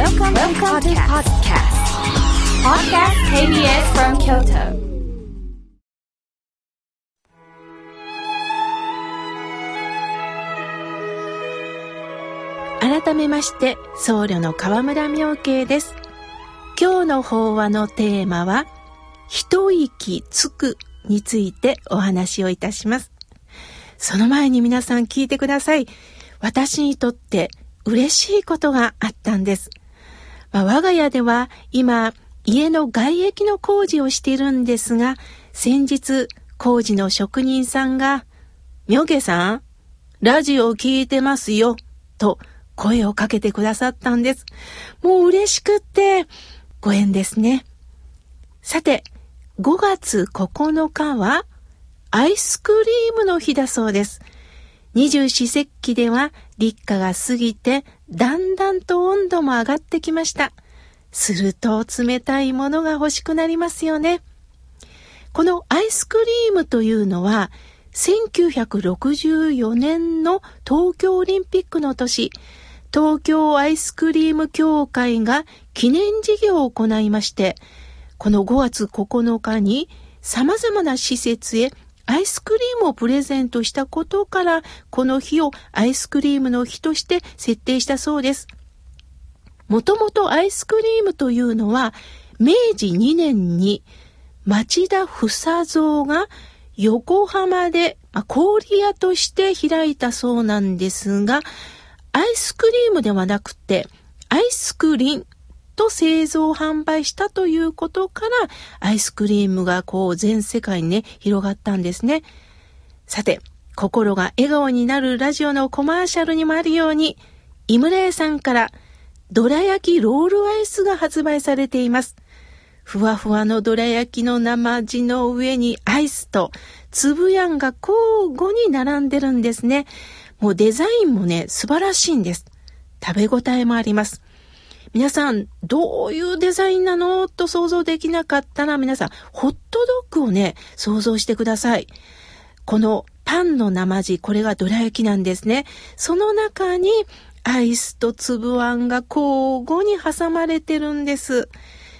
Welcome, Welcome to podcast. Podcast KBS from Kyoto. 改めまして僧侶の河村明慶です今日の法話のテーマは一息つくについてお話をいたしますその前に皆さん聞いてください私にとって嬉しいことがあったんです、まあ、我が家では今家の外壁の工事をしているんですが先日工事の職人さんが明慶さんラジオを聞いてますよと声をかけてくださったんです。もう嬉しくって、ご縁ですね。さて、5月9日は、アイスクリームの日だそうです。二十四節気では立夏が過ぎて、だんだんと温度も上がってきました。すると冷たいものが欲しくなりますよね。このアイスクリームというのは、1964年の東京オリンピックの年、東京アイスクリーム協会が記念事業を行いまして、この5月9日に様々な施設へアイスクリームをプレゼントしたことから、この日をアイスクリームの日として設定したそうです。もともとアイスクリームというのは、明治2年に町田房蔵が横浜で氷屋として開いたそうなんですが、アイスクリームではなくて、アイスクリンと製造販売したということから、アイスクリームがこう全世界にね、広がったんですね。さて、心が笑顔になるラジオのコマーシャルにもあるように、井村屋さんからどら焼きロールアイスが発売されています。ふわふわのどら焼きの生地の上にアイスと粒やんが交互に並んでるんですね。もうデザインもね、素晴らしいんです。食べ応えもあります。皆さん、どういうデザインなのと想像できなかったら皆さん、ホットドッグをね、想像してください。このパンの生地、これがどら焼きなんですね。その中にアイスと粒あんが交互に挟まれてるんです。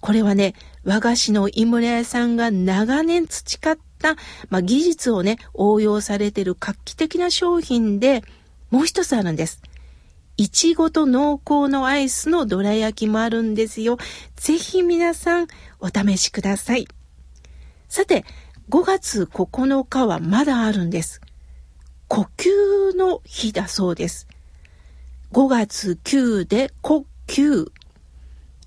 これはね、和菓子の井村屋さんが長年培った、まあ、技術をね、応用されてる画期的な商品で、もう一つあるんです。いちごと濃厚のアイスのどら焼きもあるんですよ。ぜひ皆さんお試しください。さて、5月9日はまだあるんです。呼吸の日だそうです。5月9で呼吸。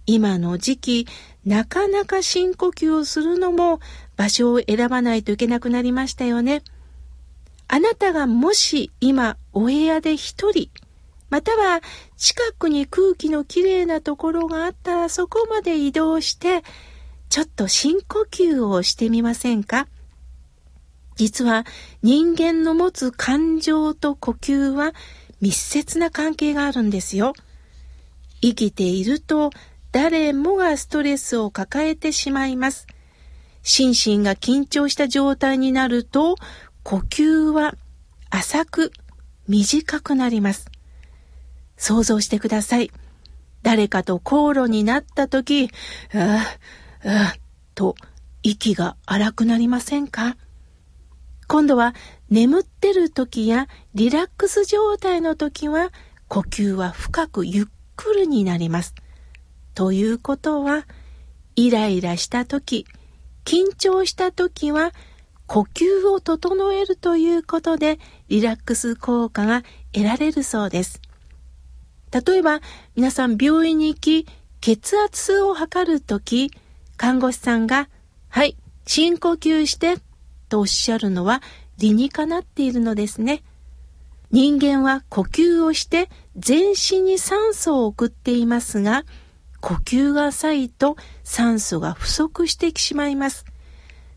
今の時期、なかなか深呼吸をするのも場所を選ばないといけなくなりましたよね。あなたがもし今お部屋で一人、または近くに空気のきれいなところがあったらそこまで移動して、ちょっと深呼吸をしてみませんか？実は人間の持つ感情と呼吸は密接な関係があるんですよ。生きていると誰もがストレスを抱えてしまいます。心身が緊張した状態になると、呼吸は浅く短くなります。想像してください。誰かと口論になった時、ああ、ああ、と息が荒くなりませんか？今度は眠ってる時やリラックス状態の時は呼吸は深くゆっくりになります。ということは、イライラした時、緊張した時は呼吸を整えるということでリラックス効果が得られるそうです。例えば皆さん病院に行き血圧を測るとき看護師さんがはい深呼吸してとおっしゃるのは理にかなっているのですね。人間は呼吸をして全身に酸素を送っていますが呼吸が浅いと酸素が不足してしまいます。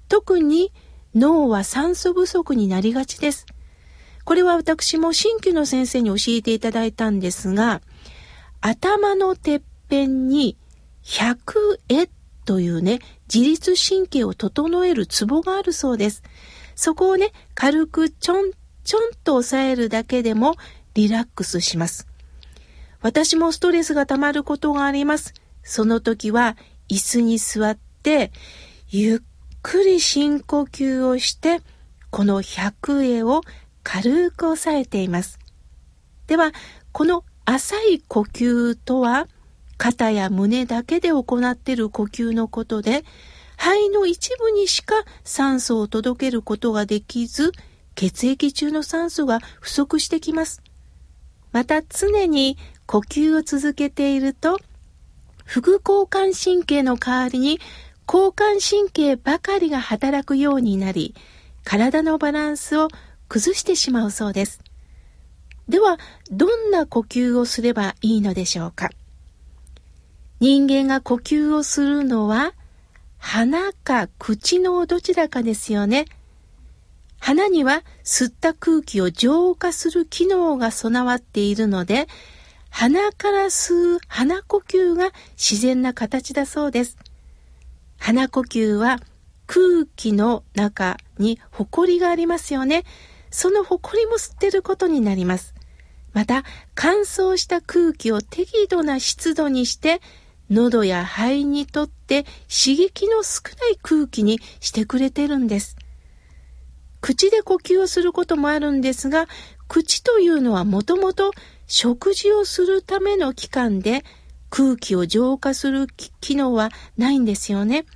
特に脳は酸素不足になりがちです。これは私も新旧の先生に教えていただいたんですが、頭のてっぺんに100絵というね、自律神経を整えるツボがあるそうです。そこをね、軽くちょんちょんと押さえるだけでもリラックスします。私もストレスが溜まることがあります。その時は椅子に座って、ゆっくり深呼吸をして、この百会を軽く押さえています。では、この浅い呼吸とは、肩や胸だけで行っている呼吸のことで、肺の一部にしか酸素を届けることができず、血液中の酸素が不足してきます。また常に呼吸を続けていると、副交感神経の代わりに交感神経ばかりが働くようになり、体のバランスを崩してしまうそうです。では、どんな呼吸をすればいいのでしょうか？人間が呼吸をするのは、鼻か口のどちらかですよね。鼻には吸った空気を浄化する機能が備わっているので、鼻から吸う鼻呼吸が自然な形だそうです。鼻呼吸は空気の中に埃がありますよね。その埃も吸ってることになります。また、乾燥した空気を適度な湿度にして、喉や肺にとって刺激の少ない空気にしてくれてるんです。口で呼吸をすることもあるんですが、口というのはもともと食事をするための器官で空気を浄化する機能はないんですよね。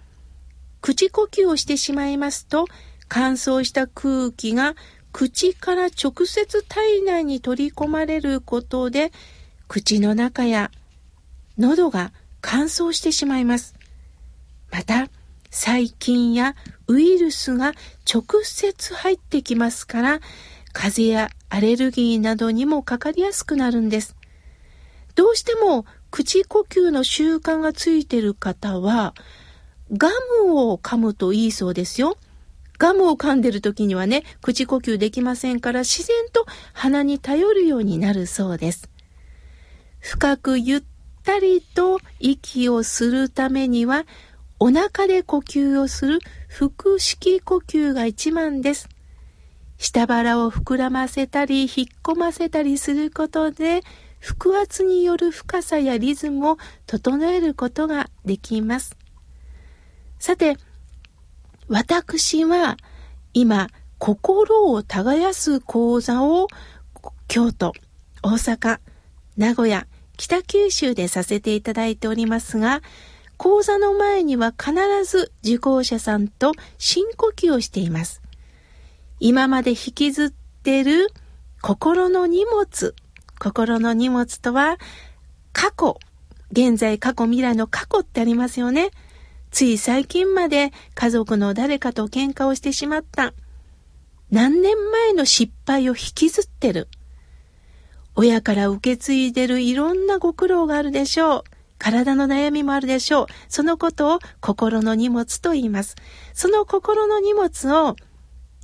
口呼吸をしてしまいますと乾燥した空気が口から直接体内に取り込まれることで口の中や喉が乾燥してしまいます。また細菌やウイルスが直接入ってきますから風邪やアレルギーなどにもかかりやすくなるんです。どうしても口呼吸の習慣がついてる方は、ガムを噛むといいそうですよ。ガムを噛んでる時にはね、口呼吸できませんから自然と鼻に頼るようになるそうです。深くゆったりと息をするためには、お腹で呼吸をする腹式呼吸が一番です。下腹を膨らませたり引っ込ませたりすることで腹圧による深さやリズムを整えることができます。さて、私は今心を耕す講座を京都、大阪、名古屋、北九州でさせていただいておりますが、講座の前には必ず受講者さんと深呼吸をしています。今まで引きずってる心の荷物。心の荷物とは、過去。現在、過去、未来の過去ってありますよね。つい最近まで家族の誰かと喧嘩をしてしまった。何年前の失敗を引きずってる。親から受け継いでるいろんなご苦労があるでしょう。体の悩みもあるでしょう。そのことを心の荷物と言います。その心の荷物を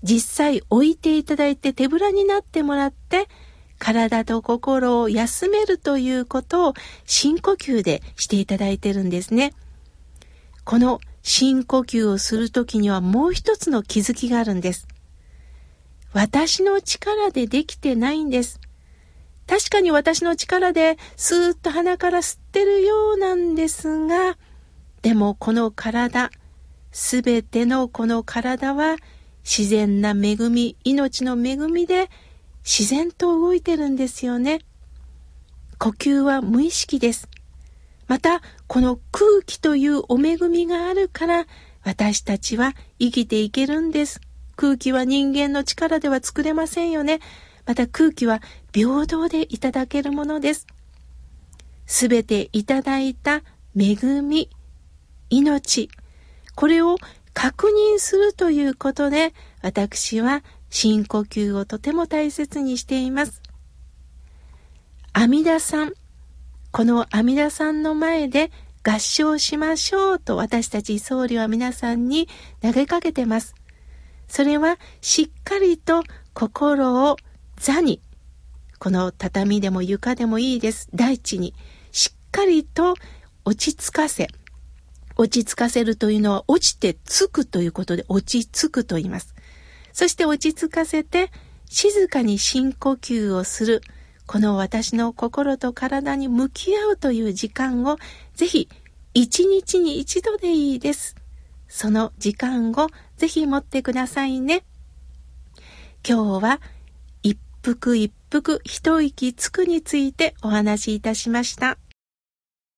実際置いていただいて手ぶらになってもらって体と心を休めるということを深呼吸でしていただいてるんですね。この深呼吸をするときにはもう一つの気づきがあるんです。私の力でできてないんです。確かに私の力でスーッと鼻から吸ってるようなんですが、でもこの体、すべてのこの体は自然な恵み、命の恵みで自然と動いてるんですよね。呼吸は無意識です。また、この空気というお恵みがあるから、私たちは生きていけるんです。空気は人間の力では作れませんよね。また空気は平等でいただけるものです。すべていただいた恵み、命、これを確認するということで、私は深呼吸をとても大切にしています。阿弥陀さん、この阿弥陀さんの前で合唱しましょうと私たち僧侶は皆さんに投げかけてます。それはしっかりと心を座に、この畳でも床でもいいです。大地にしっかりと落ち着かせ、落ち着かせるというのは落ちてつくということで落ち着くと言います。そして落ち着かせて静かに深呼吸をする。この私の心と体に向き合うという時間をぜひ一日に一度でいいです。その時間をぜひ持ってくださいね。今日は一服一服一息つくについてお話しいたしました。